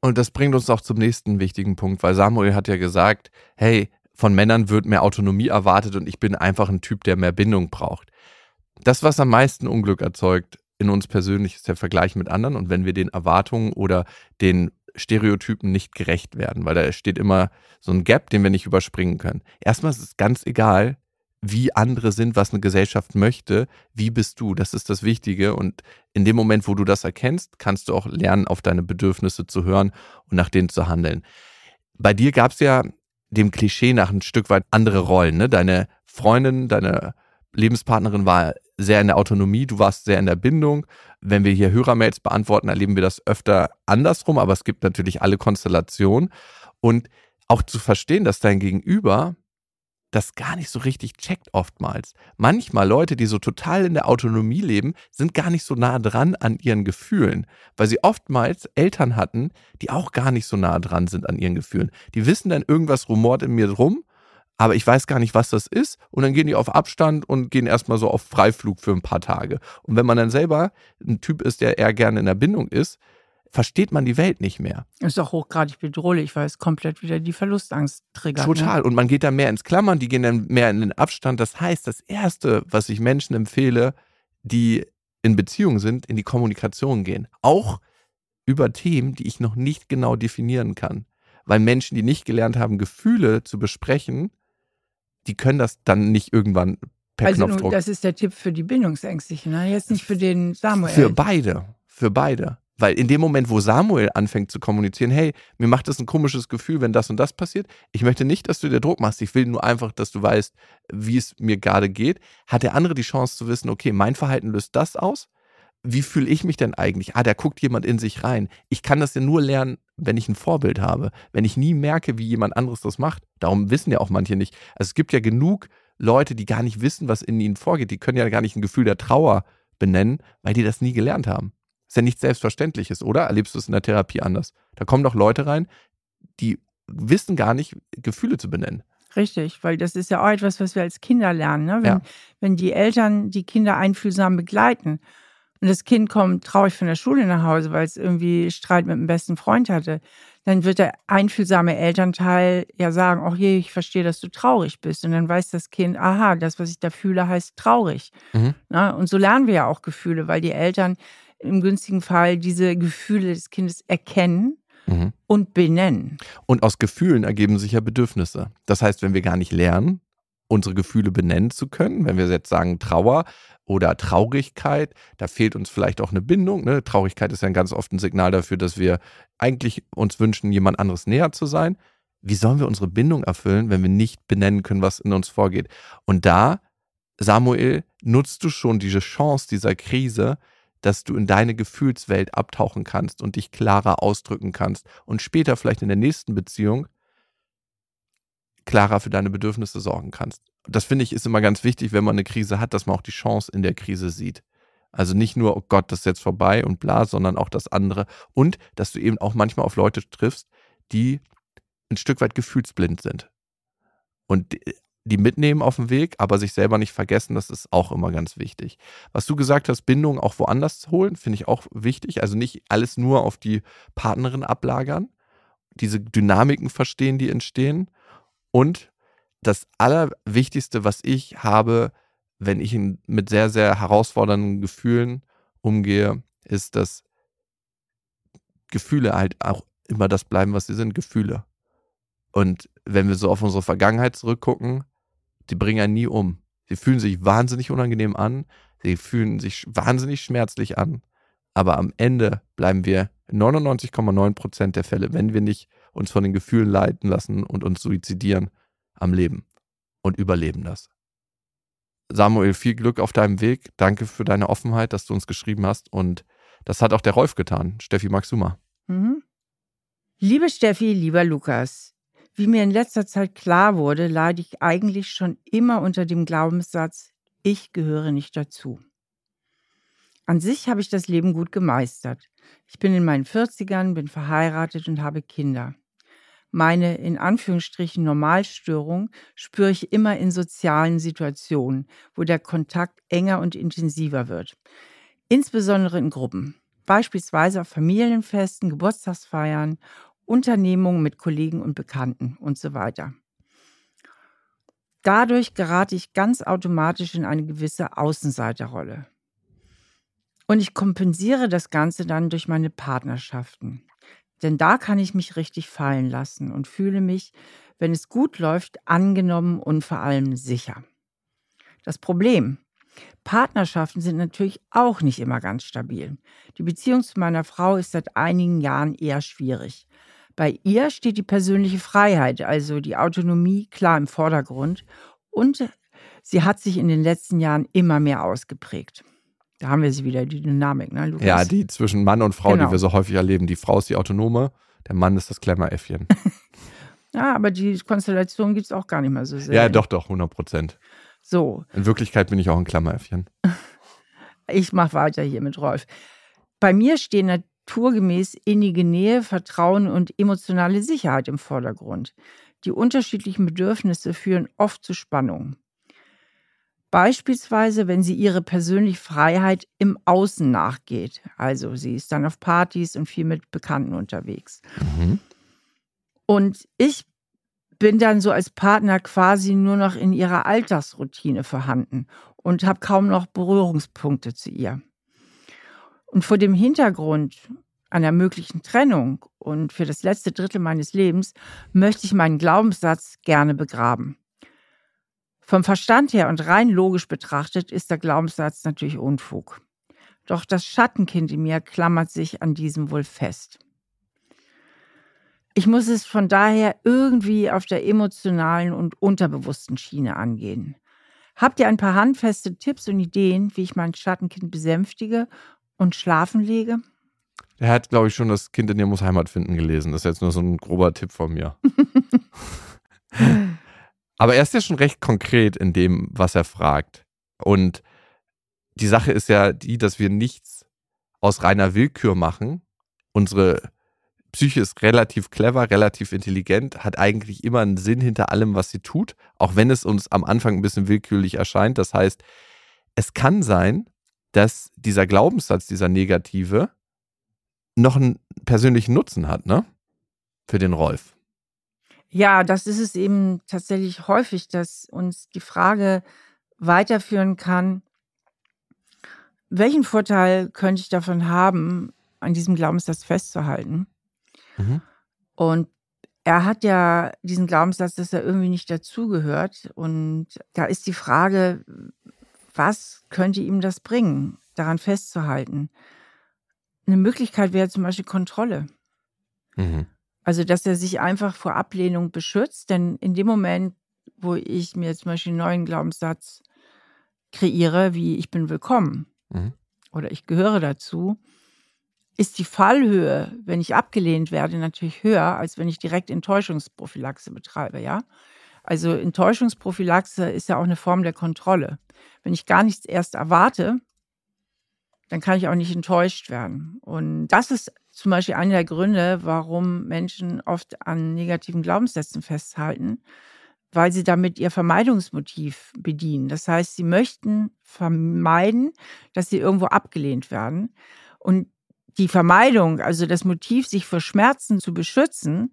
Und das bringt uns auch zum nächsten wichtigen Punkt, weil Samuel hat ja gesagt, hey, von Männern wird mehr Autonomie erwartet und ich bin einfach ein Typ, der mehr Bindung braucht das, was am meisten Unglück erzeugt in uns persönlich, ist der Vergleich mit anderen. Und wenn wir den Erwartungen oder den Stereotypen nicht gerecht werden, weil da steht immer so ein Gap, den wir nicht überspringen können. Erstmal ist es ganz egal, wie andere sind, was eine Gesellschaft möchte, wie bist du? Das ist das Wichtige. Und in dem Moment, wo du das erkennst, kannst du auch lernen, auf deine Bedürfnisse zu hören und nach denen zu handeln. Bei dir gab es ja dem Klischee nach ein Stück weit andere Rollen. Ne? Deine Freundin, deine Lebenspartnerin war sehr in der Autonomie, du warst sehr in der Bindung. Wenn wir hier Hörermails beantworten, erleben wir das öfter andersrum, aber es gibt natürlich alle Konstellationen. Und auch zu verstehen, dass dein Gegenüber das gar nicht so richtig checkt oftmals. Manchmal Leute, die so total in der Autonomie leben, sind gar nicht so nah dran an ihren Gefühlen, weil sie oftmals Eltern hatten, die auch gar nicht so nah dran sind an ihren Gefühlen. Die wissen dann, irgendwas rumort in mir rum aber ich weiß gar nicht, was das ist. Und dann gehen die auf Abstand und gehen erstmal so auf Freiflug für ein paar Tage. Und wenn man dann selber ein Typ ist, der eher gerne in der Bindung ist, versteht man die Welt nicht mehr. Ist auch hochgradig bedrohlich, weil es komplett wieder die Verlustangst triggert. Ne? Total. Ne? Und man geht dann mehr ins Klammern, die gehen dann mehr in den Abstand. Das heißt, das Erste, was ich Menschen empfehle, die in Beziehung sind, in die Kommunikation gehen. Auch über Themen, die ich noch nicht genau definieren kann. Weil Menschen, die nicht gelernt haben, Gefühle zu besprechen, die können das dann nicht irgendwann per also Knopfdruck. Das ist der Tipp für die Bindungsängstlichen, ne? jetzt nicht für den Samuel. Für beide, für beide. Weil in dem Moment, wo Samuel anfängt zu kommunizieren, hey, mir macht das ein komisches Gefühl, wenn das und das passiert, ich möchte nicht, dass du dir Druck machst, ich will nur einfach, dass du weißt, wie es mir gerade geht, hat der andere die Chance zu wissen, okay, mein Verhalten löst das aus. Wie fühle ich mich denn eigentlich? Ah, da guckt jemand in sich rein. Ich kann das ja nur lernen, wenn ich ein Vorbild habe, wenn ich nie merke, wie jemand anderes das macht. Darum wissen ja auch manche nicht. Also es gibt ja genug Leute, die gar nicht wissen, was in ihnen vorgeht. Die können ja gar nicht ein Gefühl der Trauer benennen, weil die das nie gelernt haben. Ist ja nichts Selbstverständliches, oder? Erlebst du es in der Therapie anders? Da kommen doch Leute rein, die wissen gar nicht, Gefühle zu benennen. Richtig, weil das ist ja auch etwas, was wir als Kinder lernen. Ne? Wenn, ja. wenn die Eltern die Kinder einfühlsam begleiten und das Kind kommt traurig von der Schule nach Hause, weil es irgendwie Streit mit dem besten Freund hatte, dann wird der einfühlsame Elternteil ja sagen, ach je, ich verstehe, dass du traurig bist. Und dann weiß das Kind, aha, das, was ich da fühle, heißt traurig. Mhm. Na, und so lernen wir ja auch Gefühle, weil die Eltern im günstigen Fall diese Gefühle des Kindes erkennen mhm. und benennen. Und aus Gefühlen ergeben sich ja Bedürfnisse. Das heißt, wenn wir gar nicht lernen, unsere Gefühle benennen zu können, wenn wir jetzt sagen Trauer, oder Traurigkeit. Da fehlt uns vielleicht auch eine Bindung. Ne? Traurigkeit ist ja ganz oft ein Signal dafür, dass wir eigentlich uns wünschen, jemand anderes näher zu sein. Wie sollen wir unsere Bindung erfüllen, wenn wir nicht benennen können, was in uns vorgeht? Und da, Samuel, nutzt du schon diese Chance dieser Krise, dass du in deine Gefühlswelt abtauchen kannst und dich klarer ausdrücken kannst und später vielleicht in der nächsten Beziehung klarer für deine Bedürfnisse sorgen kannst. Das finde ich ist immer ganz wichtig, wenn man eine Krise hat, dass man auch die Chance in der Krise sieht. Also nicht nur, oh Gott, das ist jetzt vorbei und bla, sondern auch das andere. Und dass du eben auch manchmal auf Leute triffst, die ein Stück weit gefühlsblind sind. Und die mitnehmen auf dem Weg, aber sich selber nicht vergessen, das ist auch immer ganz wichtig. Was du gesagt hast, Bindung auch woanders holen, finde ich auch wichtig. Also nicht alles nur auf die Partnerin ablagern, diese Dynamiken verstehen, die entstehen und das Allerwichtigste, was ich habe, wenn ich mit sehr, sehr herausfordernden Gefühlen umgehe, ist, dass Gefühle halt auch immer das bleiben, was sie sind, Gefühle. Und wenn wir so auf unsere Vergangenheit zurückgucken, die bringen einen nie um. Sie fühlen sich wahnsinnig unangenehm an, sie fühlen sich wahnsinnig schmerzlich an, aber am Ende bleiben wir in 99,9 Prozent der Fälle, wenn wir nicht uns von den Gefühlen leiten lassen und uns suizidieren am Leben und überleben das. Samuel, viel Glück auf deinem Weg. Danke für deine Offenheit, dass du uns geschrieben hast. Und das hat auch der Rolf getan, Steffi Maxuma. Mhm. Liebe Steffi, lieber Lukas, wie mir in letzter Zeit klar wurde, leide ich eigentlich schon immer unter dem Glaubenssatz, ich gehöre nicht dazu. An sich habe ich das Leben gut gemeistert. Ich bin in meinen 40ern, bin verheiratet und habe Kinder. Meine in Anführungsstrichen Normalstörung spüre ich immer in sozialen Situationen, wo der Kontakt enger und intensiver wird. Insbesondere in Gruppen, beispielsweise auf Familienfesten, Geburtstagsfeiern, Unternehmungen mit Kollegen und Bekannten und so weiter. Dadurch gerate ich ganz automatisch in eine gewisse Außenseiterrolle. Und ich kompensiere das Ganze dann durch meine Partnerschaften. Denn da kann ich mich richtig fallen lassen und fühle mich, wenn es gut läuft, angenommen und vor allem sicher. Das Problem, Partnerschaften sind natürlich auch nicht immer ganz stabil. Die Beziehung zu meiner Frau ist seit einigen Jahren eher schwierig. Bei ihr steht die persönliche Freiheit, also die Autonomie, klar im Vordergrund und sie hat sich in den letzten Jahren immer mehr ausgeprägt. Da haben wir sie wieder, die Dynamik, ne, Lukas? Ja, die zwischen Mann und Frau, genau. die wir so häufig erleben. Die Frau ist die Autonome, der Mann ist das Klemmeräffchen. ja, aber die Konstellation gibt es auch gar nicht mehr so sehr. Ja, doch, doch, 100 Prozent. So. In Wirklichkeit bin ich auch ein Klammeräffchen. ich mache weiter hier mit Rolf. Bei mir stehen naturgemäß innige Nähe, Vertrauen und emotionale Sicherheit im Vordergrund. Die unterschiedlichen Bedürfnisse führen oft zu Spannungen. Beispielsweise, wenn sie ihre persönliche Freiheit im Außen nachgeht. Also sie ist dann auf Partys und viel mit Bekannten unterwegs. Mhm. Und ich bin dann so als Partner quasi nur noch in ihrer Alltagsroutine vorhanden und habe kaum noch Berührungspunkte zu ihr. Und vor dem Hintergrund einer möglichen Trennung und für das letzte Drittel meines Lebens möchte ich meinen Glaubenssatz gerne begraben. Vom Verstand her und rein logisch betrachtet ist der Glaubenssatz natürlich Unfug. Doch das Schattenkind in mir klammert sich an diesem wohl fest. Ich muss es von daher irgendwie auf der emotionalen und unterbewussten Schiene angehen. Habt ihr ein paar handfeste Tipps und Ideen, wie ich mein Schattenkind besänftige und schlafen lege? Er hat, glaube ich, schon das Kind in dir muss Heimat finden gelesen. Das ist jetzt nur so ein grober Tipp von mir. Aber er ist ja schon recht konkret in dem, was er fragt. Und die Sache ist ja die, dass wir nichts aus reiner Willkür machen. Unsere Psyche ist relativ clever, relativ intelligent, hat eigentlich immer einen Sinn hinter allem, was sie tut, auch wenn es uns am Anfang ein bisschen willkürlich erscheint. Das heißt, es kann sein, dass dieser Glaubenssatz, dieser negative, noch einen persönlichen Nutzen hat, ne? Für den Rolf. Ja, das ist es eben tatsächlich häufig, dass uns die Frage weiterführen kann, welchen Vorteil könnte ich davon haben, an diesem Glaubenssatz festzuhalten? Mhm. Und er hat ja diesen Glaubenssatz, dass er irgendwie nicht dazugehört. Und da ist die Frage, was könnte ihm das bringen, daran festzuhalten? Eine Möglichkeit wäre zum Beispiel Kontrolle. Mhm. Also, dass er sich einfach vor Ablehnung beschützt. Denn in dem Moment, wo ich mir zum Beispiel einen neuen Glaubenssatz kreiere, wie ich bin willkommen mhm. oder ich gehöre dazu, ist die Fallhöhe, wenn ich abgelehnt werde, natürlich höher, als wenn ich direkt Enttäuschungsprophylaxe betreibe, ja. Also Enttäuschungsprophylaxe ist ja auch eine Form der Kontrolle. Wenn ich gar nichts erst erwarte, dann kann ich auch nicht enttäuscht werden. Und das ist zum Beispiel einer der Gründe, warum Menschen oft an negativen Glaubenssätzen festhalten, weil sie damit ihr Vermeidungsmotiv bedienen. Das heißt, sie möchten vermeiden, dass sie irgendwo abgelehnt werden. Und die Vermeidung, also das Motiv, sich vor Schmerzen zu beschützen,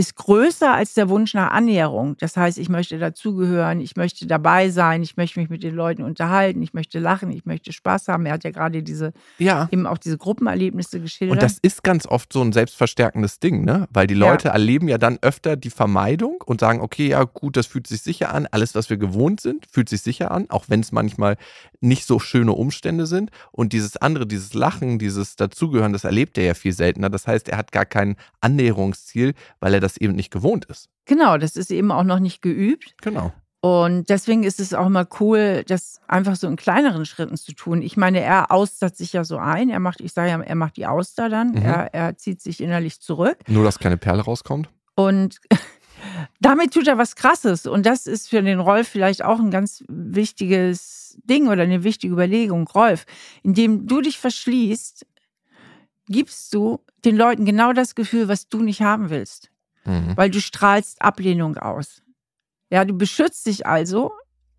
ist größer als der Wunsch nach Annäherung. Das heißt, ich möchte dazugehören, ich möchte dabei sein, ich möchte mich mit den Leuten unterhalten, ich möchte lachen, ich möchte Spaß haben. Er hat ja gerade diese, ja. eben auch diese Gruppenerlebnisse geschildert. Und das ist ganz oft so ein selbstverstärkendes Ding, ne? Weil die Leute ja. erleben ja dann öfter die Vermeidung und sagen, okay, ja gut, das fühlt sich sicher an. Alles, was wir gewohnt sind, fühlt sich sicher an, auch wenn es manchmal nicht so schöne Umstände sind. Und dieses andere, dieses Lachen, dieses Dazugehören, das erlebt er ja viel seltener. Das heißt, er hat gar kein Annäherungsziel, weil er das eben nicht gewohnt ist. Genau, das ist eben auch noch nicht geübt. Genau. Und deswegen ist es auch immer cool, das einfach so in kleineren Schritten zu tun. Ich meine, er austert sich ja so ein. Er macht, ich sage ja, er macht die Auster dann. Mhm. Er, er zieht sich innerlich zurück. Nur, dass keine Perle rauskommt. Und damit tut er was Krasses. Und das ist für den Rolf vielleicht auch ein ganz wichtiges Ding oder eine wichtige Überlegung. Rolf, indem du dich verschließt, gibst du den Leuten genau das Gefühl, was du nicht haben willst. Mhm. Weil du strahlst Ablehnung aus. Ja, du beschützt dich also,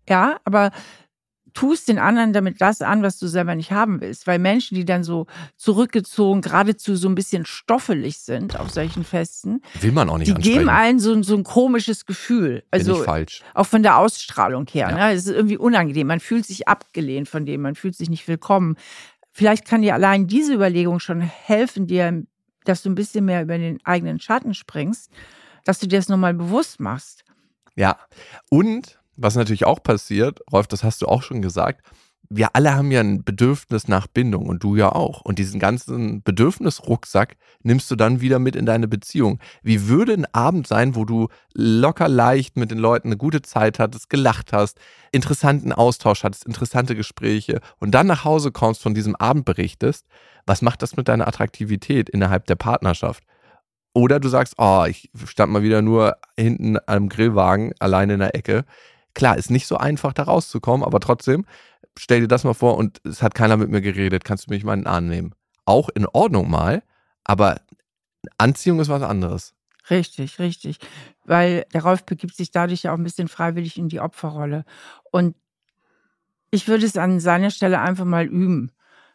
ja, aber tust den anderen damit das an, was du selber nicht haben willst. Weil Menschen, die dann so zurückgezogen, geradezu so ein bisschen stoffelig sind auf solchen Festen, will man auch nicht Die geben allen so, so ein komisches Gefühl. Also Bin falsch. auch von der Ausstrahlung her. Ja. Ne? Es ist irgendwie unangenehm. Man fühlt sich abgelehnt von dem, man fühlt sich nicht willkommen. Vielleicht kann dir allein diese Überlegung schon helfen, dir, dass du ein bisschen mehr über den eigenen Schatten springst, dass du dir das nochmal bewusst machst. Ja, und was natürlich auch passiert, Rolf, das hast du auch schon gesagt, wir alle haben ja ein Bedürfnis nach Bindung und du ja auch. Und diesen ganzen Bedürfnisrucksack nimmst du dann wieder mit in deine Beziehung. Wie würde ein Abend sein, wo du locker leicht mit den Leuten eine gute Zeit hattest, gelacht hast, interessanten Austausch hattest, interessante Gespräche und dann nach Hause kommst, von diesem Abend berichtest? Was macht das mit deiner Attraktivität innerhalb der Partnerschaft? Oder du sagst, oh, ich stand mal wieder nur hinten am Grillwagen alleine in der Ecke. Klar, ist nicht so einfach, da rauszukommen, aber trotzdem, stell dir das mal vor und es hat keiner mit mir geredet, kannst du mich mal in den Arm nehmen. Auch in Ordnung mal, aber Anziehung ist was anderes. Richtig, richtig. Weil der Rolf begibt sich dadurch ja auch ein bisschen freiwillig in die Opferrolle. Und ich würde es an seiner Stelle einfach mal üben.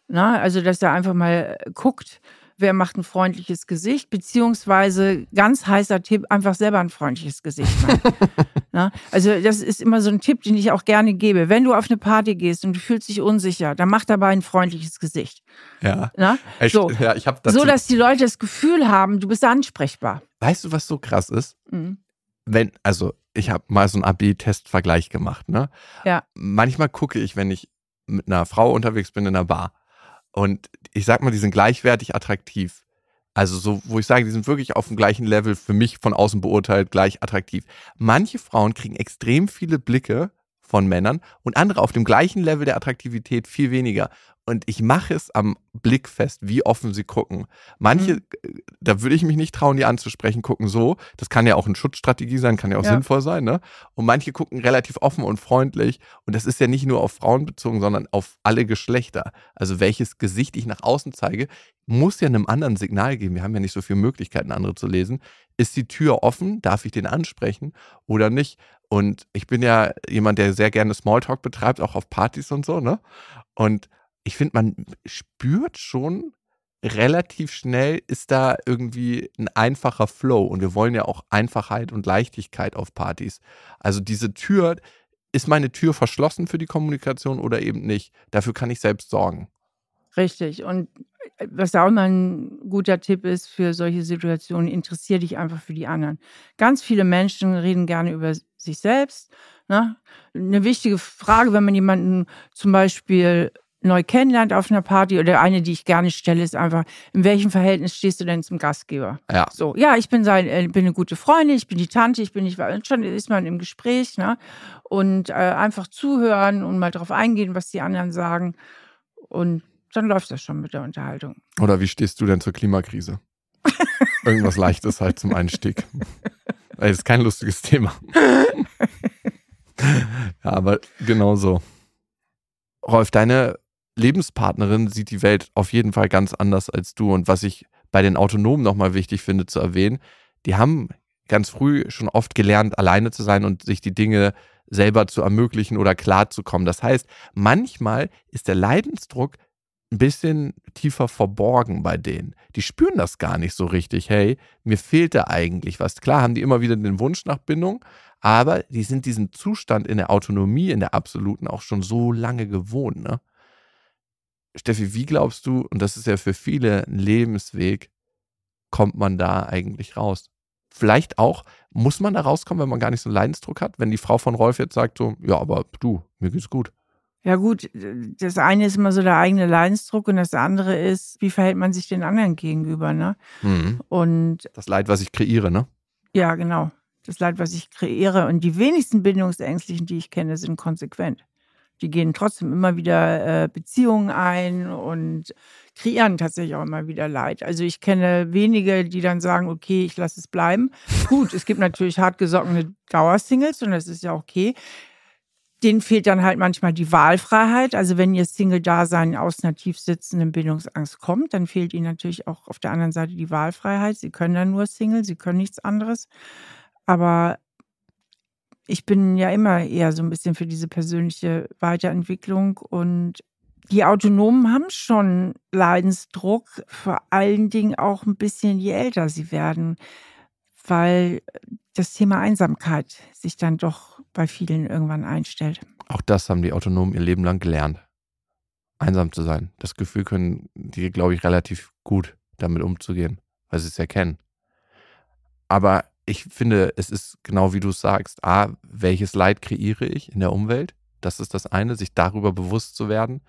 Na, also, dass er einfach mal guckt, wer macht ein freundliches Gesicht, beziehungsweise ganz heißer Tipp, einfach selber ein freundliches Gesicht machen. Na, also das ist immer so ein Tipp, den ich auch gerne gebe. Wenn du auf eine Party gehst und du fühlst dich unsicher, dann mach dabei ein freundliches Gesicht. Ja. Na? Echt? So, ja, ich hab so, dass die Leute das Gefühl haben, du bist ansprechbar. Weißt du, was so krass ist? Mhm. Wenn, also ich habe mal so einen AB-Test-Vergleich gemacht, ne? Ja. Manchmal gucke ich, wenn ich mit einer Frau unterwegs bin in einer Bar Und ich sag mal, die sind gleichwertig attraktiv. Also so, wo ich sage, die sind wirklich auf dem gleichen Level für mich von außen beurteilt gleich attraktiv. Manche Frauen kriegen extrem viele Blicke von Männern und andere auf dem gleichen Level der Attraktivität viel weniger. Und ich mache es am Blick fest, wie offen sie gucken. Manche, mhm. da würde ich mich nicht trauen, die anzusprechen, gucken so. Das kann ja auch eine Schutzstrategie sein, kann ja auch ja. sinnvoll sein. Ne? Und manche gucken relativ offen und freundlich. Und das ist ja nicht nur auf Frauen bezogen, sondern auf alle Geschlechter. Also welches Gesicht ich nach außen zeige, muss ja einem anderen Signal geben. Wir haben ja nicht so viele Möglichkeiten, andere zu lesen. Ist die Tür offen? Darf ich den ansprechen oder nicht? Und ich bin ja jemand, der sehr gerne Smalltalk betreibt, auch auf Partys und so, ne? Und ich finde, man spürt schon relativ schnell, ist da irgendwie ein einfacher Flow. Und wir wollen ja auch Einfachheit und Leichtigkeit auf Partys. Also diese Tür, ist meine Tür verschlossen für die Kommunikation oder eben nicht? Dafür kann ich selbst sorgen. Richtig. Und äh, was auch mal ein guter Tipp ist für solche Situationen, interessiere dich einfach für die anderen. Ganz viele Menschen reden gerne über sich selbst. Ne? Eine wichtige Frage, wenn man jemanden zum Beispiel neu kennenlernt auf einer Party oder eine, die ich gerne stelle, ist einfach, in welchem Verhältnis stehst du denn zum Gastgeber? Ja. So, ja, ich bin sein, äh, bin eine gute Freundin, ich bin die Tante, ich bin nicht, schon ist man im Gespräch, ne? Und äh, einfach zuhören und mal drauf eingehen, was die anderen sagen. Und dann läuft das schon mit der Unterhaltung. Oder wie stehst du denn zur Klimakrise? Irgendwas Leichtes halt zum Einstieg. Das ist kein lustiges Thema. ja, aber genau so. Rolf, deine Lebenspartnerin sieht die Welt auf jeden Fall ganz anders als du. Und was ich bei den Autonomen nochmal wichtig finde zu erwähnen, die haben ganz früh schon oft gelernt, alleine zu sein und sich die Dinge selber zu ermöglichen oder klarzukommen. Das heißt, manchmal ist der Leidensdruck ein bisschen tiefer verborgen bei denen. Die spüren das gar nicht so richtig. Hey, mir fehlt da eigentlich was. Klar haben die immer wieder den Wunsch nach Bindung, aber die sind diesen Zustand in der Autonomie, in der absoluten auch schon so lange gewohnt. Ne? Steffi, wie glaubst du, und das ist ja für viele ein Lebensweg, kommt man da eigentlich raus? Vielleicht auch, muss man da rauskommen, wenn man gar nicht so einen Leidensdruck hat? Wenn die Frau von Rolf jetzt sagt so, ja, aber du, mir geht's gut. Ja gut, das eine ist immer so der eigene Leidensdruck und das andere ist, wie verhält man sich den anderen gegenüber, ne? Mhm. Und das Leid, was ich kreiere, ne? Ja, genau. Das Leid, was ich kreiere. Und die wenigsten Bindungsängstlichen, die ich kenne, sind konsequent die gehen trotzdem immer wieder äh, Beziehungen ein und kreieren tatsächlich auch immer wieder Leid. Also ich kenne wenige, die dann sagen, okay, ich lasse es bleiben. Gut, es gibt natürlich hartgesockene Dauersingles und das ist ja okay. Denen fehlt dann halt manchmal die Wahlfreiheit. Also wenn ihr Single-Dasein aus tief sitzenden Bindungsangst kommt, dann fehlt ihnen natürlich auch auf der anderen Seite die Wahlfreiheit. Sie können dann nur Single, sie können nichts anderes. Aber ich bin ja immer eher so ein bisschen für diese persönliche Weiterentwicklung und die Autonomen haben schon Leidensdruck, vor allen Dingen auch ein bisschen, je älter sie werden, weil das Thema Einsamkeit sich dann doch bei vielen irgendwann einstellt. Auch das haben die Autonomen ihr Leben lang gelernt. Einsam zu sein. Das Gefühl können die, glaube ich, relativ gut damit umzugehen, weil sie es erkennen. Aber ich finde, es ist genau wie du sagst. A, welches Leid kreiere ich in der Umwelt? Das ist das eine, sich darüber bewusst zu werden.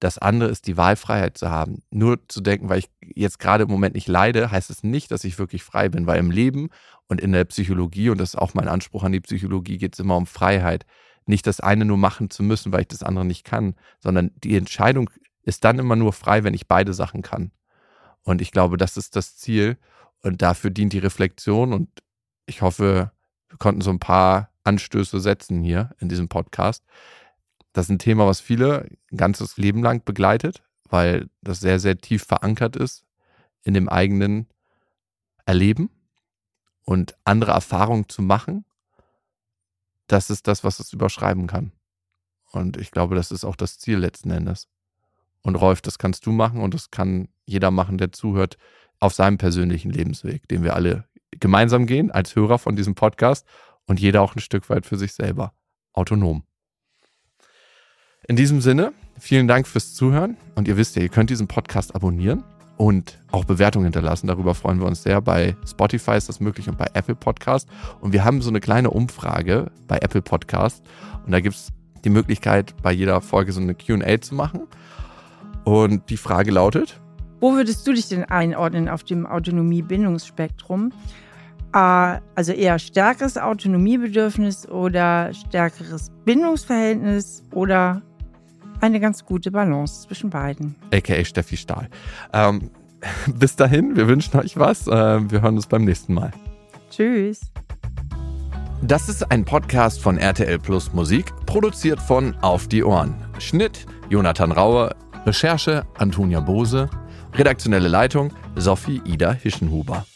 Das andere ist die Wahlfreiheit zu haben. Nur zu denken, weil ich jetzt gerade im Moment nicht leide, heißt es nicht, dass ich wirklich frei bin, weil im Leben und in der Psychologie, und das ist auch mein Anspruch an die Psychologie, geht es immer um Freiheit. Nicht das eine nur machen zu müssen, weil ich das andere nicht kann, sondern die Entscheidung ist dann immer nur frei, wenn ich beide Sachen kann. Und ich glaube, das ist das Ziel. Und dafür dient die Reflexion und ich hoffe, wir konnten so ein paar Anstöße setzen hier in diesem Podcast. Das ist ein Thema, was viele ein ganzes Leben lang begleitet, weil das sehr, sehr tief verankert ist in dem eigenen Erleben und andere Erfahrungen zu machen. Das ist das, was es überschreiben kann. Und ich glaube, das ist auch das Ziel letzten Endes. Und Rolf, das kannst du machen und das kann jeder machen, der zuhört, auf seinem persönlichen Lebensweg, den wir alle gemeinsam gehen als Hörer von diesem Podcast und jeder auch ein Stück weit für sich selber autonom. In diesem Sinne, vielen Dank fürs Zuhören und ihr wisst ja, ihr könnt diesen Podcast abonnieren und auch Bewertungen hinterlassen. Darüber freuen wir uns sehr. Bei Spotify ist das möglich und bei Apple Podcast. Und wir haben so eine kleine Umfrage bei Apple Podcast und da gibt es die Möglichkeit, bei jeder Folge so eine QA zu machen. Und die Frage lautet? Wo würdest du dich denn einordnen auf dem Autonomie-Bindungsspektrum? Also eher stärkeres Autonomiebedürfnis oder stärkeres Bindungsverhältnis oder eine ganz gute Balance zwischen beiden. AKA Steffi Stahl. Ähm, bis dahin, wir wünschen euch was. Äh, wir hören uns beim nächsten Mal. Tschüss. Das ist ein Podcast von RTL Plus Musik, produziert von Auf die Ohren. Schnitt Jonathan Raue, Recherche Antonia Bose, redaktionelle Leitung Sophie Ida Hischenhuber.